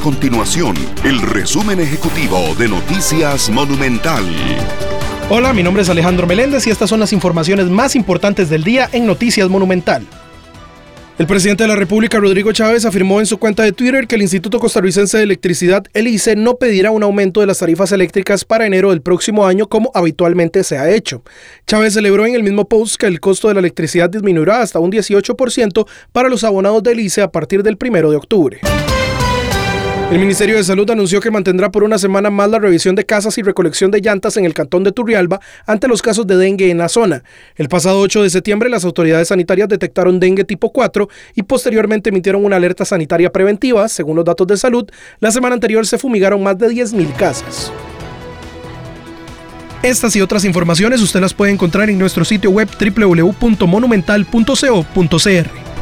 continuación el resumen ejecutivo de Noticias Monumental. Hola, mi nombre es Alejandro Meléndez y estas son las informaciones más importantes del día en Noticias Monumental. El presidente de la República, Rodrigo Chávez, afirmó en su cuenta de Twitter que el Instituto Costarricense de Electricidad, el ICE, no pedirá un aumento de las tarifas eléctricas para enero del próximo año como habitualmente se ha hecho. Chávez celebró en el mismo post que el costo de la electricidad disminuirá hasta un 18% para los abonados del ICE a partir del 1 de octubre. El Ministerio de Salud anunció que mantendrá por una semana más la revisión de casas y recolección de llantas en el cantón de Turrialba ante los casos de dengue en la zona. El pasado 8 de septiembre las autoridades sanitarias detectaron dengue tipo 4 y posteriormente emitieron una alerta sanitaria preventiva. Según los datos de salud, la semana anterior se fumigaron más de 10.000 casas. Estas y otras informaciones usted las puede encontrar en nuestro sitio web www.monumental.co.cr.